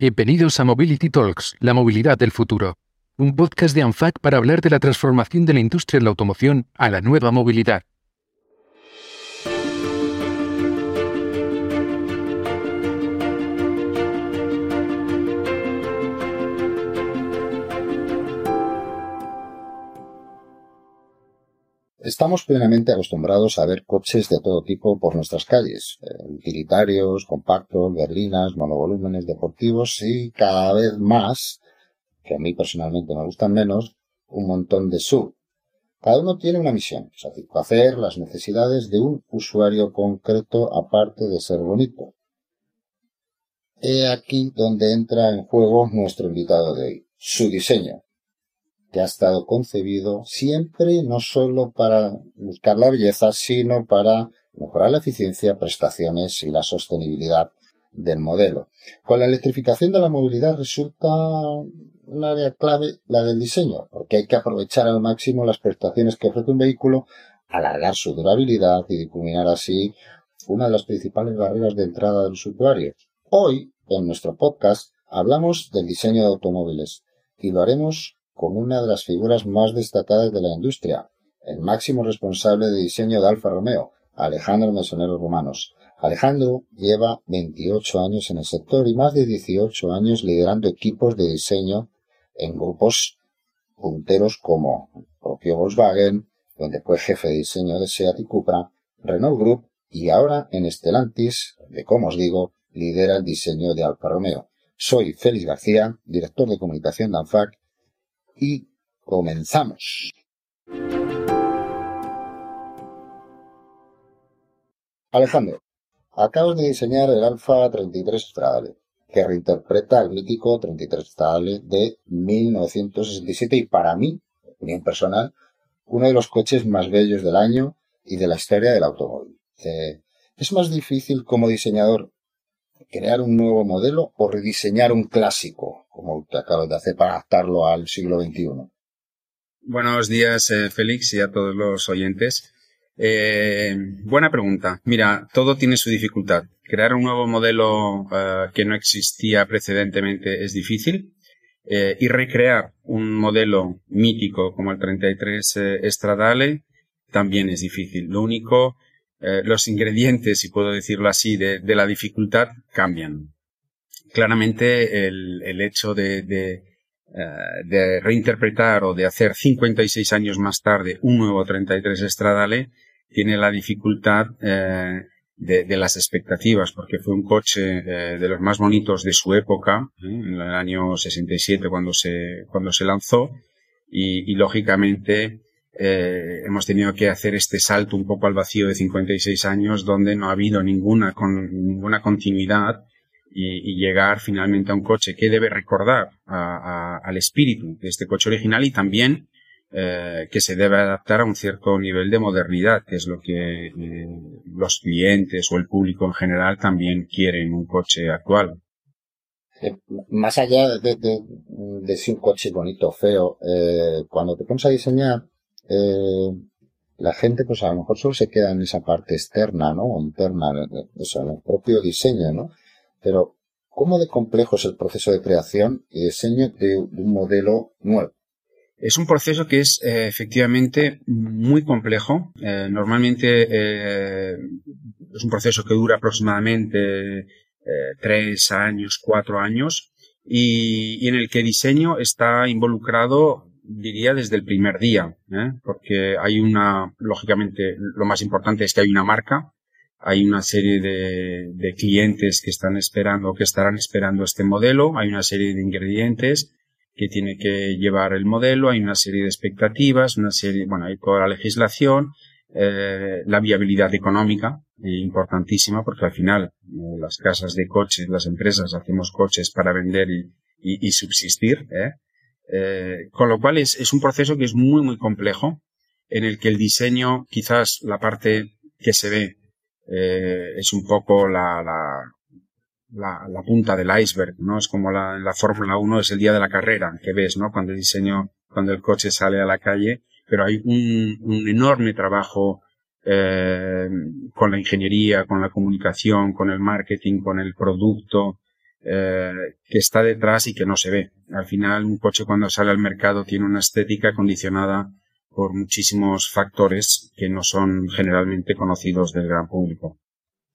Bienvenidos a Mobility Talks, la movilidad del futuro. Un podcast de ANFAC para hablar de la transformación de la industria de la automoción a la nueva movilidad. Estamos plenamente acostumbrados a ver coches de todo tipo por nuestras calles, eh, utilitarios, compactos, berlinas, monovolúmenes deportivos y cada vez más, que a mí personalmente me gustan menos, un montón de sub. Cada uno tiene una misión, satisfacer las necesidades de un usuario concreto aparte de ser bonito. He aquí donde entra en juego nuestro invitado de hoy, su diseño que ha estado concebido siempre no solo para buscar la belleza, sino para mejorar la eficiencia, prestaciones y la sostenibilidad del modelo. Con la electrificación de la movilidad resulta un área clave la del diseño, porque hay que aprovechar al máximo las prestaciones que ofrece un vehículo, alargar su durabilidad y difuminar así una de las principales barreras de entrada de los usuarios. Hoy, en nuestro podcast, hablamos del diseño de automóviles y lo haremos como una de las figuras más destacadas de la industria, el máximo responsable de diseño de Alfa Romeo, Alejandro Mesonero Romanos. Alejandro lleva 28 años en el sector y más de 18 años liderando equipos de diseño en grupos punteros como propio Volkswagen, donde fue jefe de diseño de Seat y Cupra, Renault Group y ahora en Stellantis, de como os digo, lidera el diseño de Alfa Romeo. Soy Félix García, director de comunicación de ANFAC y comenzamos. Alejandro, acabas de diseñar el Alfa 33 Stradale, que reinterpreta el mítico 33 Stradale de 1967 y para mí, opinión personal, uno de los coches más bellos del año y de la historia del automóvil. Eh, es más difícil como diseñador crear un nuevo modelo o rediseñar un clásico, como te acabas de hacer para adaptarlo al siglo XXI? Buenos días, eh, Félix, y a todos los oyentes. Eh, buena pregunta. Mira, todo tiene su dificultad. Crear un nuevo modelo eh, que no existía precedentemente es difícil. y recrear un modelo mítico como el 33 Estradale también es difícil. Lo único los ingredientes, si puedo decirlo así, de, la dificultad cambian. Claramente el, el hecho de, de, eh, de, reinterpretar o de hacer 56 años más tarde un nuevo 33 Estradale tiene la dificultad eh, de, de, las expectativas, porque fue un coche de los más bonitos de su época, en el año 67 cuando se, cuando se lanzó, y, y lógicamente eh, hemos tenido que hacer este salto un poco al vacío de 56 años donde no ha habido ninguna, con, ninguna continuidad y, llegar finalmente a un coche que debe recordar al espíritu de este coche original y también eh, que se debe adaptar a un cierto nivel de modernidad, que es lo que eh, los clientes o el público en general también quieren en un coche actual. más allá de, de, si un coche bonito o feo, cuando te pones a diseñar, eh, la gente pues a lo mejor solo se queda en esa parte externa, ¿no? O interna, o sea, en el propio diseño, ¿no? Pero, ¿cómo de complejo es el proceso de creación y diseño de, un modelo nuevo? Es un proceso que es eh, efectivamente muy complejo. Eh, normalmente es un proceso que dura aproximadamente tres años, cuatro años y, y, en el que diseño está involucrado diría desde el primer día, ¿eh? porque hay una, lógicamente, lo más importante es que hay una marca, hay una serie de, de clientes que están esperando, que estarán esperando este modelo, hay una serie de ingredientes que tiene que llevar el modelo, hay una serie de expectativas, una serie, bueno, hay toda la legislación, eh, la viabilidad económica, eh, importantísima, porque al final eh, las casas de coches, las empresas hacemos coches para vender y, y, y subsistir. Eh, con lo cual es, es, un proceso que es muy, muy complejo, en el que el diseño, quizás la parte que se ve, eh, es un poco la, la, la, la, punta del iceberg, ¿no? Es como la, la Fórmula 1 es el día de la carrera que ves, ¿no? Cuando el diseño, cuando el coche sale a la calle, pero hay un, enorme trabajo eh, con la ingeniería, con la comunicación, con el marketing, con el producto, eh, que está detrás y que no se ve. Al final, un coche cuando sale al mercado tiene una estética condicionada por muchísimos factores que no son generalmente conocidos del gran público.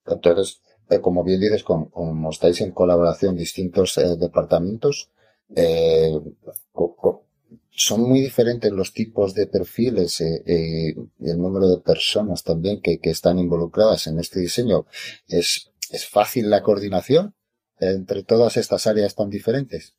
Entonces, eh, como bien dices, como, estáis en colaboración distintos eh, departamentos, son muy diferentes los tipos de perfiles y el número de personas también que, que están involucradas en este diseño. ¿Es, ¿Es fácil la coordinación? entre todas estas áreas tan diferentes?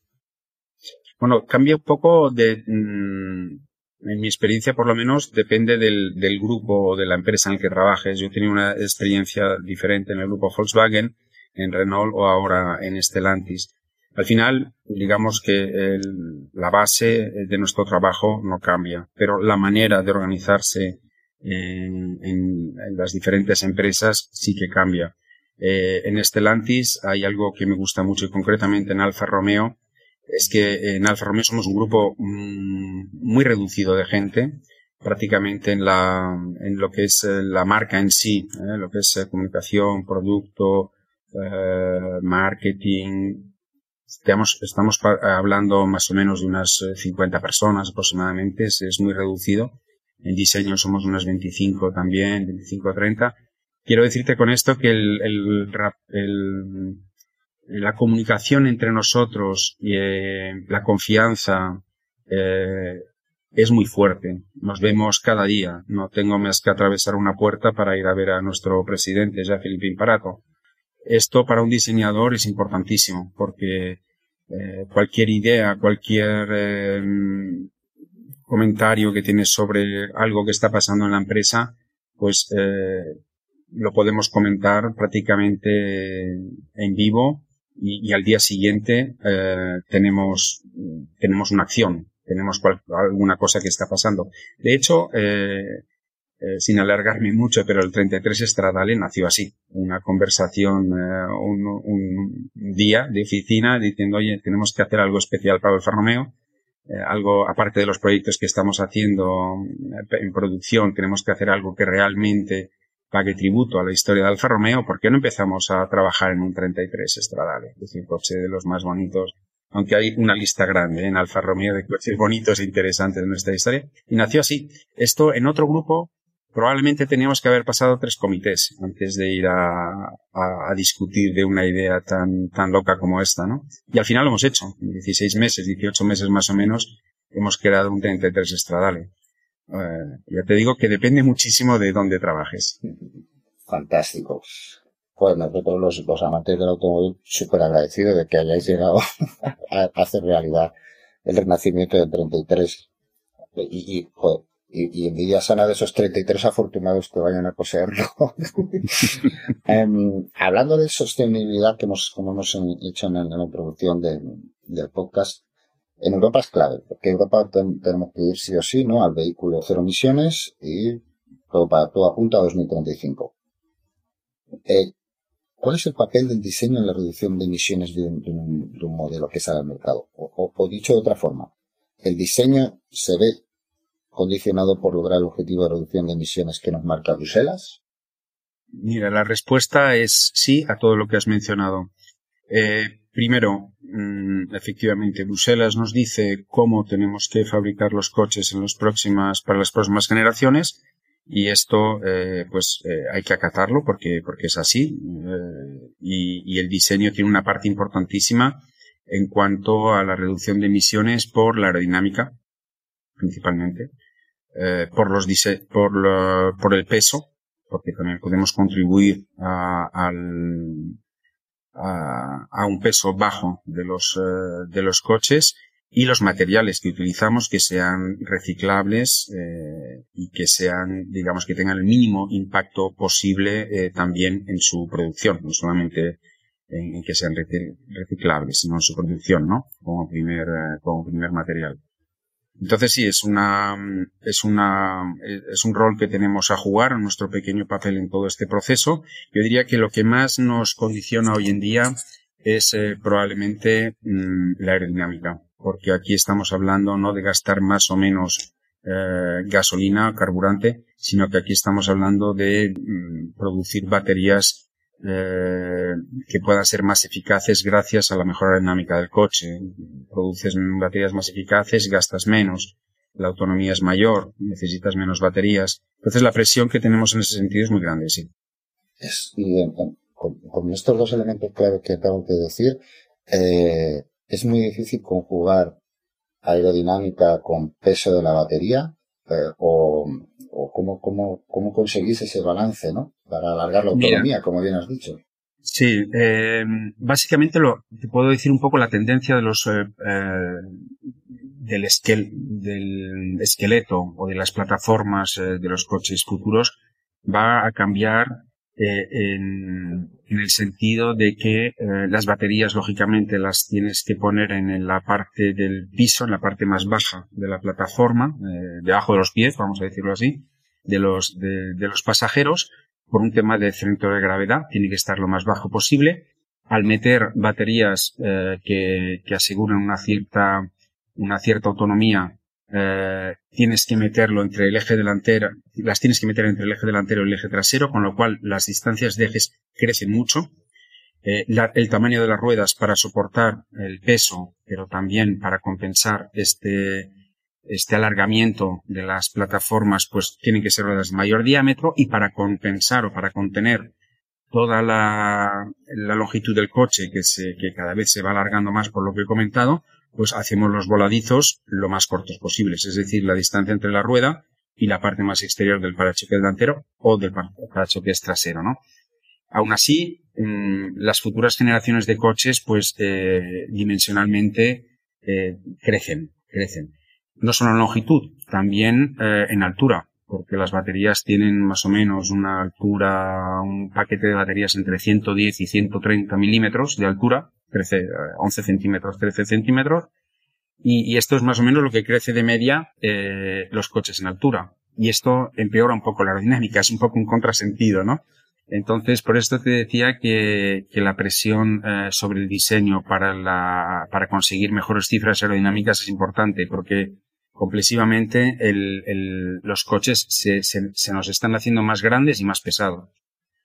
Bueno, cambia un poco de, mm, en mi experiencia por lo menos, depende del, del, grupo o de la empresa en el que trabajes. Yo he tenido una experiencia diferente en el grupo Volkswagen, en Renault o ahora en Stellantis. Al final, digamos que el, la base de nuestro trabajo no cambia, pero la manera de organizarse en, las diferentes empresas sí que cambia. Eh, en Stellantis hay algo que me gusta mucho y concretamente en Alfa Romeo es que en Alfa Romeo somos un grupo mm, muy reducido de gente, prácticamente en la en lo que es eh, la marca en sí, ¿eh? lo que es comunicación, producto, marketing. Estamos, estamos hablando más o menos de unas 50 personas aproximadamente, es, muy reducido. En diseño somos unas 25 también, 25 o 30 Quiero decirte con esto que el, el, el, la comunicación entre nosotros y eh, la confianza eh, es muy fuerte. Nos vemos cada día. No tengo más que atravesar una puerta para ir a ver a nuestro presidente, ya Felipe Imparato. Esto para un diseñador es importantísimo porque eh, cualquier idea, cualquier eh, comentario que tienes sobre algo que está pasando en la empresa, pues eh, lo podemos comentar prácticamente en vivo y, al día siguiente eh, tenemos, tenemos una acción, tenemos alguna cosa que está pasando. De hecho, eh, eh, sin alargarme mucho, pero el 33 Estradale nació así, una conversación, un, un, día de oficina diciendo, oye, tenemos que hacer algo especial para el Romeo, algo aparte de los proyectos que estamos haciendo en producción, tenemos que hacer algo que realmente pague tributo a la historia de Alfa Romeo, ¿por qué no empezamos a trabajar en un 33 Stradale? Es decir, coche de los más bonitos, aunque hay una lista grande en Alfa Romeo de coches bonitos e interesantes de nuestra historia. Y nació así. Esto en otro grupo probablemente teníamos que haber pasado tres comités antes de ir a, a, discutir de una idea tan, tan loca como esta, ¿no? Y al final lo hemos hecho. En 16 meses, 18 meses más o menos, hemos creado un 33 Stradale. Eh, ya te digo que depende muchísimo de dónde trabajes. Fantástico. Pues nosotros los, los amantes del automóvil súper agradecidos de que hayáis llegado a hacer realidad el renacimiento del 33. Y, y, y, y, envidia sana de esos 33 afortunados que vayan a poseerlo. um, hablando de sostenibilidad que hemos, como hemos hecho en, la introducción de, del podcast, en Europa es clave, porque Europa tenemos que ir sí o sí, ¿no? Al vehículo cero emisiones y todo, para, todo apunta a 2035. Eh, ¿Cuál es el papel del diseño en la reducción de emisiones de un, de un, modelo que sale al mercado? O, o, dicho de otra forma, ¿el diseño se ve condicionado por lograr el objetivo de reducción de emisiones que nos marca Bruselas? Mira, la respuesta es sí a todo lo que has mencionado. Eh, primero, mm, efectivamente, Bruselas nos dice cómo tenemos que fabricar los coches en las próximas, para las próximas generaciones y esto, eh, pues, eh, hay que acatarlo porque, porque es así y, y, el diseño tiene una parte importantísima en cuanto a la reducción de emisiones por la aerodinámica, principalmente, por los por, lo, por el peso, porque también podemos contribuir a, al, a, un peso bajo de los, eh, de los coches y los materiales que utilizamos que sean reciclables eh, y que sean, digamos, que tengan el mínimo impacto posible eh, también en su producción, no solamente en, que sean reciclables, sino en su producción, ¿no? Como primer, como primer material. Entonces sí, es una, es una, es un rol que tenemos a jugar, nuestro pequeño papel en todo este proceso. Yo diría que lo que más nos condiciona hoy en día es eh, probablemente mm, la aerodinámica, porque aquí estamos hablando no de gastar más o menos eh, gasolina, carburante, sino que aquí estamos hablando de mm, producir baterías eh, que puedan ser más eficaces gracias a la mejora dinámica del coche. Produces baterías más eficaces, gastas menos, la autonomía es mayor, necesitas menos baterías. Entonces la presión que tenemos en ese sentido es muy grande, sí. Es, y con, estos dos elementos que acabo de decir, eh, es muy difícil conjugar aerodinámica con peso de la batería eh, o, o cómo, cómo, cómo conseguís ese balance, ¿no? Para alargar la autonomía, como bien has dicho. Sí, eh, básicamente lo, te puedo decir un poco la tendencia de los eh, eh del, esquel, del esqueleto o de las plataformas de los coches futuros va a cambiar eh, en, el sentido de que eh, las baterías, lógicamente, las tienes que poner en la parte del piso, en la parte más baja de la plataforma, eh, debajo de los pies, vamos a decirlo así, de los, de, los pasajeros, por un tema de centro de gravedad, tiene que estar lo más bajo posible. Al meter baterías eh, que, que aseguren una cierta, una cierta autonomía eh, tienes que meterlo entre el eje delantero, las tienes que meter entre el eje delantero y el eje trasero, con lo cual las distancias de ejes crecen mucho. Eh, el tamaño de las ruedas para soportar el peso, pero también para compensar este, este alargamiento de las plataformas, pues tienen que ser ruedas de mayor diámetro y para compensar o para contener toda la, la longitud del coche que, se, que cada vez se va alargando más por lo que he comentado, pues hacemos los voladizos lo más cortos posibles, es decir, la distancia entre la rueda y la parte más exterior del parachoque delantero o del parachoque trasero, ¿no? Aún así, mm, las futuras generaciones de coches, pues eh, dimensionalmente eh, crecen, crecen. No solo en longitud, también eh, en altura, porque las baterías tienen más o menos una altura, un paquete de baterías entre 110 y 130 milímetros de altura, 13, 11 centímetros, 13 centímetros, y, esto es más o menos lo que crece de media eh, los coches en altura. Y esto empeora un poco la aerodinámica, es un poco un contrasentido, ¿no? Entonces, por esto te decía que, la presión eh, sobre el diseño para, conseguir mejores cifras aerodinámicas es importante, porque complexivamente el, el, los coches se, se, nos están haciendo más grandes y más pesados.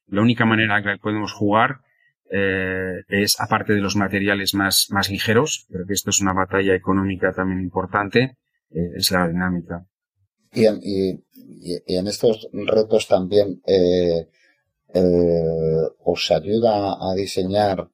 La única manera que podemos jugar eh, es, aparte de los materiales más, más ligeros, pero que esto es una batalla económica también importante, eh, es la dinámica. Y en, y, en estos retos también eh, os ayuda a diseñar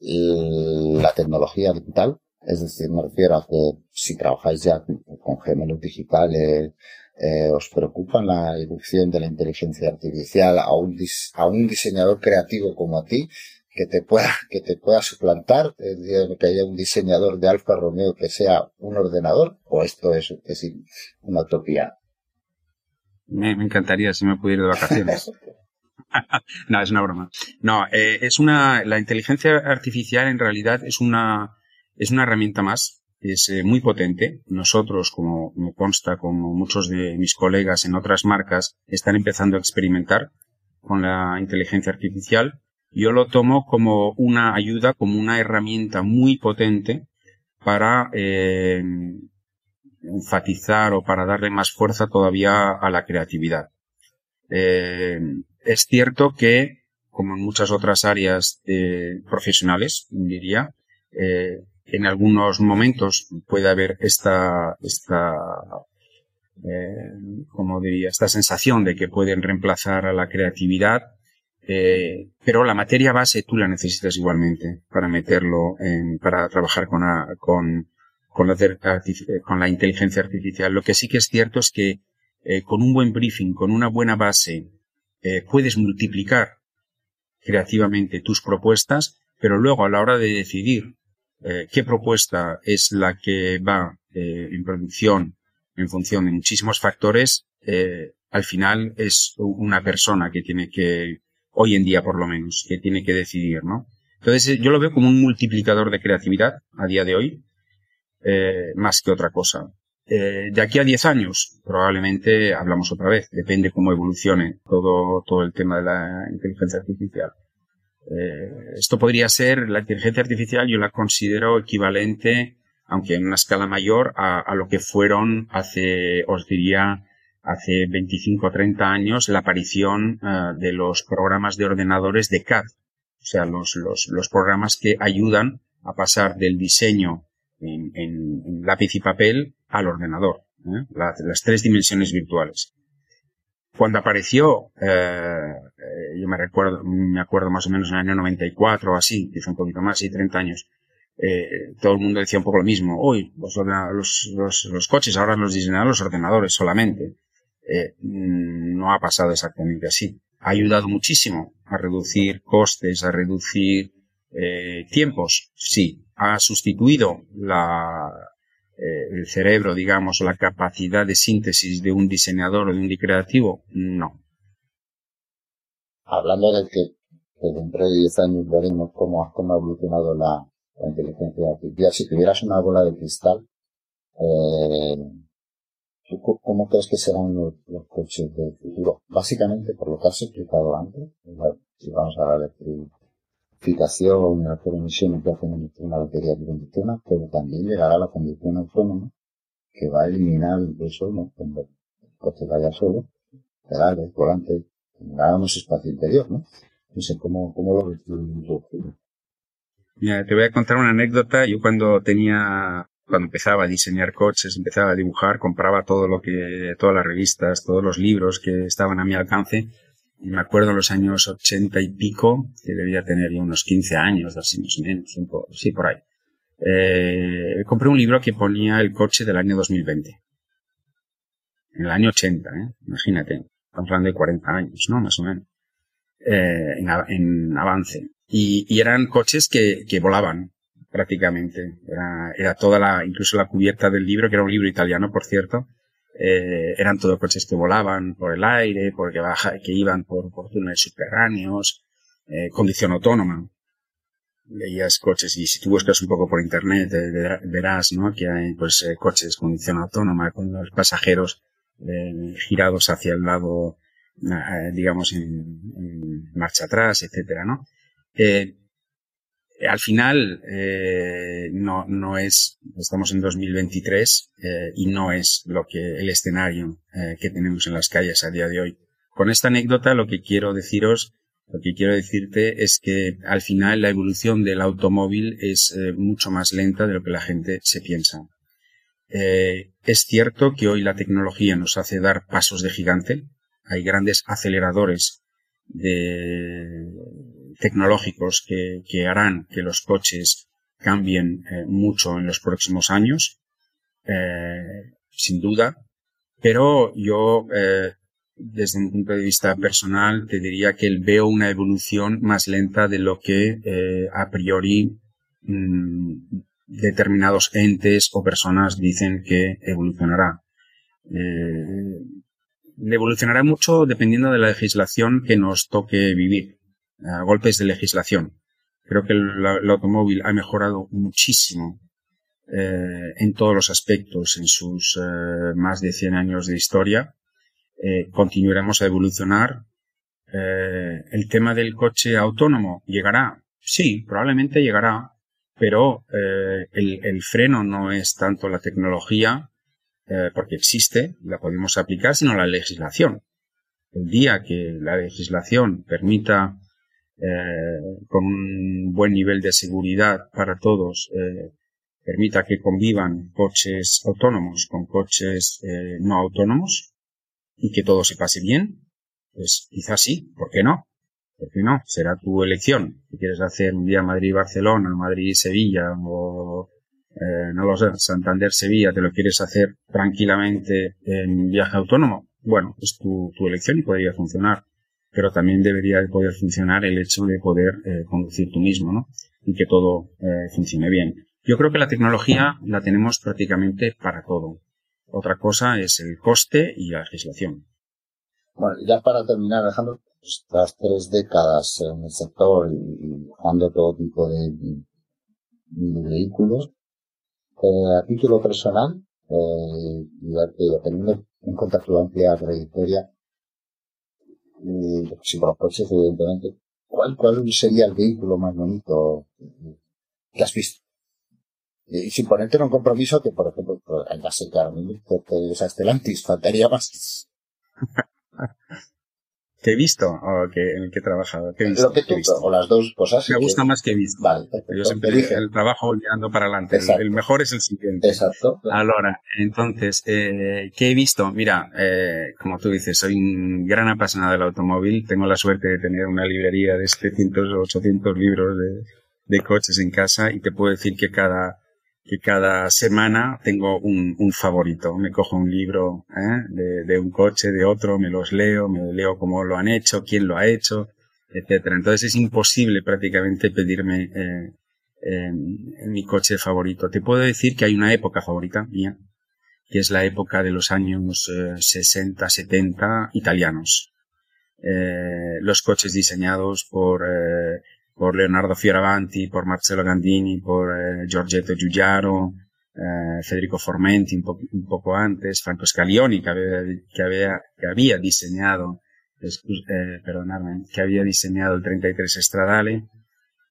la tecnología digital. Es decir, me refiero a que si trabajáis ya con gemelos digitales, eh, os preocupa la irrupción de la inteligencia artificial a un, a un diseñador creativo como a ti que te pueda, que te pueda suplantar, que haya un diseñador de Alfa Romeo que sea un ordenador, o esto es, es una utopía. Me, me, encantaría si me pudiera ir de vacaciones. no, es una broma. No, eh, es una, la inteligencia artificial en realidad es una, es una herramienta más es eh, muy potente. Nosotros, como me consta, como muchos de mis colegas en otras marcas, están empezando a experimentar con la inteligencia artificial. Yo lo tomo como una ayuda, como una herramienta muy potente para eh, enfatizar o para darle más fuerza todavía a la creatividad. Eh, es cierto que, como en muchas otras áreas eh, profesionales, diría, eh, en algunos momentos puede haber esta, esta, eh, como diría, esta sensación de que pueden reemplazar a la creatividad, eh, pero la materia base tú la necesitas igualmente para meterlo en, para trabajar con, la, con, con, la, con la inteligencia artificial. Lo que sí que es cierto es que eh, con un buen briefing, con una buena base, puedes multiplicar creativamente tus propuestas, pero luego a la hora de decidir eh, qué propuesta es la que va eh, en producción en función de muchísimos factores, eh, al final es una persona que tiene que, hoy en día por lo menos, que tiene que decidir, ¿no? Entonces yo lo veo como un multiplicador de creatividad a día de hoy, más que otra cosa. de aquí a 10 años, probablemente hablamos otra vez, depende cómo evolucione todo, todo el tema de la inteligencia artificial. Eh, esto podría ser, la inteligencia artificial yo la considero equivalente, aunque en una escala mayor, a, lo que fueron hace, os diría, hace 25 o 30 años la aparición eh, de los programas de ordenadores de CAD, o sea, los, los, programas que ayudan a pasar del diseño en, en, lápiz y papel al ordenador, ¿eh? las, tres dimensiones virtuales. Cuando apareció, eh, yo me recuerdo, me acuerdo más o menos en el año 94 o así, que un poquito más, y 30 años, eh, todo el mundo decía un poco lo mismo. Hoy los, los, los, coches ahora los diseñan los ordenadores solamente. Eh, no ha pasado exactamente así. Ha ayudado muchísimo a reducir costes, a reducir tiempos. Sí. Ha sustituido la, el cerebro, digamos, la capacidad de síntesis de un diseñador o de un creativo. No. Hablando de que, dentro de 10 años veremos cómo, cómo ha evolucionado la, la inteligencia artificial. Si tuvieras una bola de cristal, eh, ¿cómo crees que serán los, coches del futuro? Básicamente, por lo que has explicado antes, si vamos a la electrificación, la emisión que hacen una batería que funciona, pero también llegará la conducción autónoma que va a eliminar eso, ¿no? cuando el coche vaya solo, pedales, volante, tengamos espacio interior, ¿no? Sé cómo, cómo lo ves. Mira, te voy a contar una anécdota. Yo cuando tenía, cuando empezaba a diseñar coches, empezaba a dibujar, compraba todo lo que, todas las revistas, todos los libros que estaban a mi alcance. Y me acuerdo en los años ochenta y pico, que debía tener ya unos 15 años, así más o menos, un poco, sí, por ahí. Eh, compré un libro que ponía el coche del año 2020. En el año 80, ¿eh? Imagínate. Estamos hablando de 40 años, ¿no? Más o menos. Eh, en, en avance y, eran coches que, que volaban prácticamente. Era, era, toda la, incluso la cubierta del libro, que era un libro italiano, por cierto, eh, eran todos coches que volaban por el aire, porque baja, que iban por, túneles subterráneos, eh, condición autónoma. Veías coches y si tú buscas un poco por internet verás, ¿no? Que hay pues eh, coches condición autónoma con los pasajeros girados hacia el lado, digamos, en, en marcha atrás, etcétera, ¿no? Eh, al final eh, no, no es, estamos en 2023 eh, y no es lo que el escenario eh, que tenemos en las calles a día de hoy. Con esta anécdota lo que quiero deciros, lo que quiero decirte es que al final la evolución del automóvil es eh, mucho más lenta de lo que la gente se piensa. Eh, es cierto que hoy la tecnología nos hace dar pasos de gigante. Hay grandes aceleradores de, tecnológicos que, que harán que los coches cambien eh, mucho en los próximos años, eh, sin duda, pero yo, eh, desde un punto de vista personal, te diría que veo una evolución más lenta de lo que eh, a priori mmm, determinados entes o personas dicen que evolucionará. Eh, evolucionará mucho dependiendo de la legislación que nos toque vivir a golpes de legislación. Creo que el, automóvil ha mejorado muchísimo eh, en todos los aspectos en sus eh, más de 100 años de historia. Eh, continuaremos a evolucionar. El tema del coche autónomo llegará. Sí, probablemente llegará, pero el, el, freno no es tanto la tecnología, porque existe, la podemos aplicar, sino la legislación. El día que la legislación permita eh, con un buen nivel de seguridad para todos eh, permita que convivan coches autónomos con coches eh, no autónomos y que todo se pase bien, pues quizás sí, ¿por qué no? ¿Por qué no? Será tu elección. Si quieres hacer un día Madrid-Barcelona, Madrid-Sevilla o eh, no lo sé, Santander-Sevilla, te lo quieres hacer tranquilamente en viaje autónomo, bueno, es tu, tu elección y podría funcionar pero también debería de poder funcionar el hecho de poder eh, conducir tú mismo, ¿no? Y que todo eh, funcione bien. Yo creo que la tecnología la tenemos prácticamente para todo. Otra cosa es el coste y la legislación. Bueno, ya para terminar, Alejandro, pues, tras tres décadas en el sector y buscando todo tipo de, de vehículos, eh, a título personal, eh, y teniendo en cuenta tu amplia trayectoria, y si por los coches, evidentemente, ¿cuál, ¿cuál sería el vehículo más bonito que has visto? Y sin ponerte en un compromiso que, por ejemplo, pues, sé que o sea, faltaría más. ¿Qué he visto o que, en el que he trabajado? ¿Qué he visto? Lo que tú, o las dos cosas. Me gusta más que he visto. Vale, Yo siempre dije el trabajo mirando para adelante. El, mejor es el siguiente. Exacto. Ahora, entonces, eh, ¿qué he visto? Mira, eh, como tú dices, soy un gran apasionado del automóvil. Tengo la suerte de tener una librería de 700 o 800 libros de, de coches en casa y te puedo decir que cada que cada semana tengo un, un favorito. Me cojo un libro ¿eh? de, un coche, de otro, me los leo, me leo cómo lo han hecho, quién lo ha hecho, etcétera. Entonces es imposible prácticamente pedirme eh, mi coche favorito. Te puedo decir que hay una época favorita mía, que es la época de los años 60, eh, 70 italianos. Los coches diseñados por por Leonardo Fioravanti, por Marcello Gandini, por eh, Giorgetto Giugiaro, eh, Federico Formenti un, poco antes, Franco Scaglioni que había, que había, que había diseñado, eh, perdonadme, que había diseñado el 33 Stradale.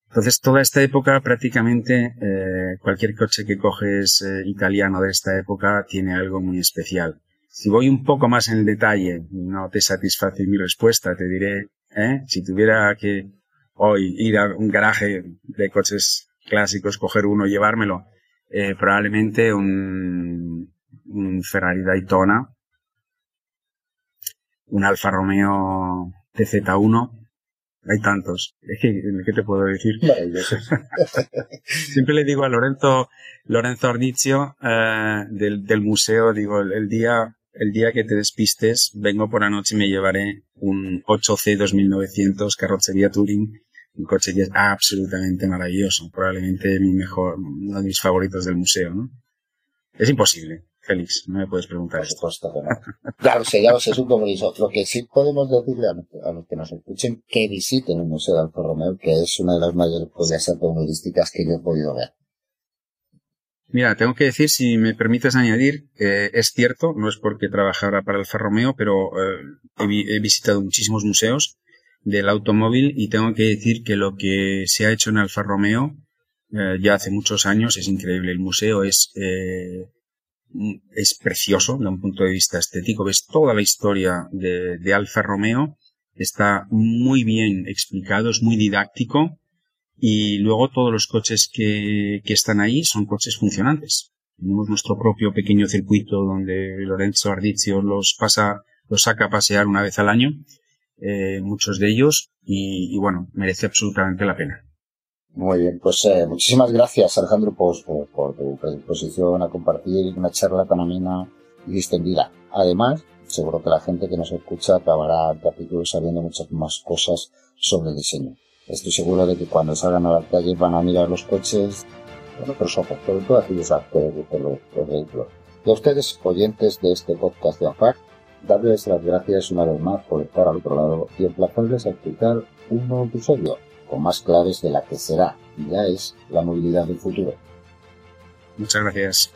Entonces, toda esta época, prácticamente, eh, cualquier coche que coges eh, italiano de esta época tiene algo muy especial. Si voy un poco más en el detalle, no te satisface mi respuesta, te diré, si tuviera que hoy ir a un garaje de coches clásicos, coger uno y llevármelo, eh, probablemente un, un Ferrari Daytona, un Alfa Romeo TZ1, hay tantos. ¿Qué te puedo decir? Siempre le digo a Lorenzo, Lorenzo Ordizio, eh, del, del, museo, digo, el, día, el día que te despistes, vengo por la noche y me llevaré un 8C 2900 carrocería Touring un coche que es absolutamente maravilloso, probablemente mi mejor, uno de mis favoritos del museo, ¿no? Es imposible, Félix, no me puedes preguntar esto. claro, si ya es un compromiso. Lo que sí podemos decirle a, los que nos escuchen que visiten el Museo de Alfa Romeo, que es una de las mayores joyas automovilísticas que yo he podido ver. Mira, tengo que decir, si me permites añadir, eh, es cierto, no es porque trabajara para Alfa Romeo, pero eh, he, visitado muchísimos museos del automóvil y tengo que decir que lo que se ha hecho en Alfa Romeo eh, ya hace muchos años es increíble. El museo es, eh, es precioso desde un punto de vista estético. Ves toda la historia de, de Alfa Romeo. Está muy bien explicado, es muy didáctico. Y luego todos los coches que, que están ahí son coches funcionantes. Tenemos nuestro propio pequeño circuito donde Lorenzo Ardizio los pasa, los saca a pasear una vez al año eh, muchos de ellos y, bueno, merece absolutamente la pena. Muy bien, pues eh, muchísimas gracias Alejandro por, por, tu predisposición a compartir una charla tan amena y distendida. Además, seguro que la gente que nos escucha acabará el capítulo sabiendo muchas más cosas sobre diseño. Estoy seguro de que cuando salgan a la calle van a mirar los coches con otros ojos, todo aquellos actores de los vehículos. Y a ustedes, oyentes de este podcast de AFAC, darles las gracias una vez más por estar al otro lado y emplazarles a escuchar un nuevo episodio con más claves de la que será y ya es la movilidad del futuro. Muchas gracias.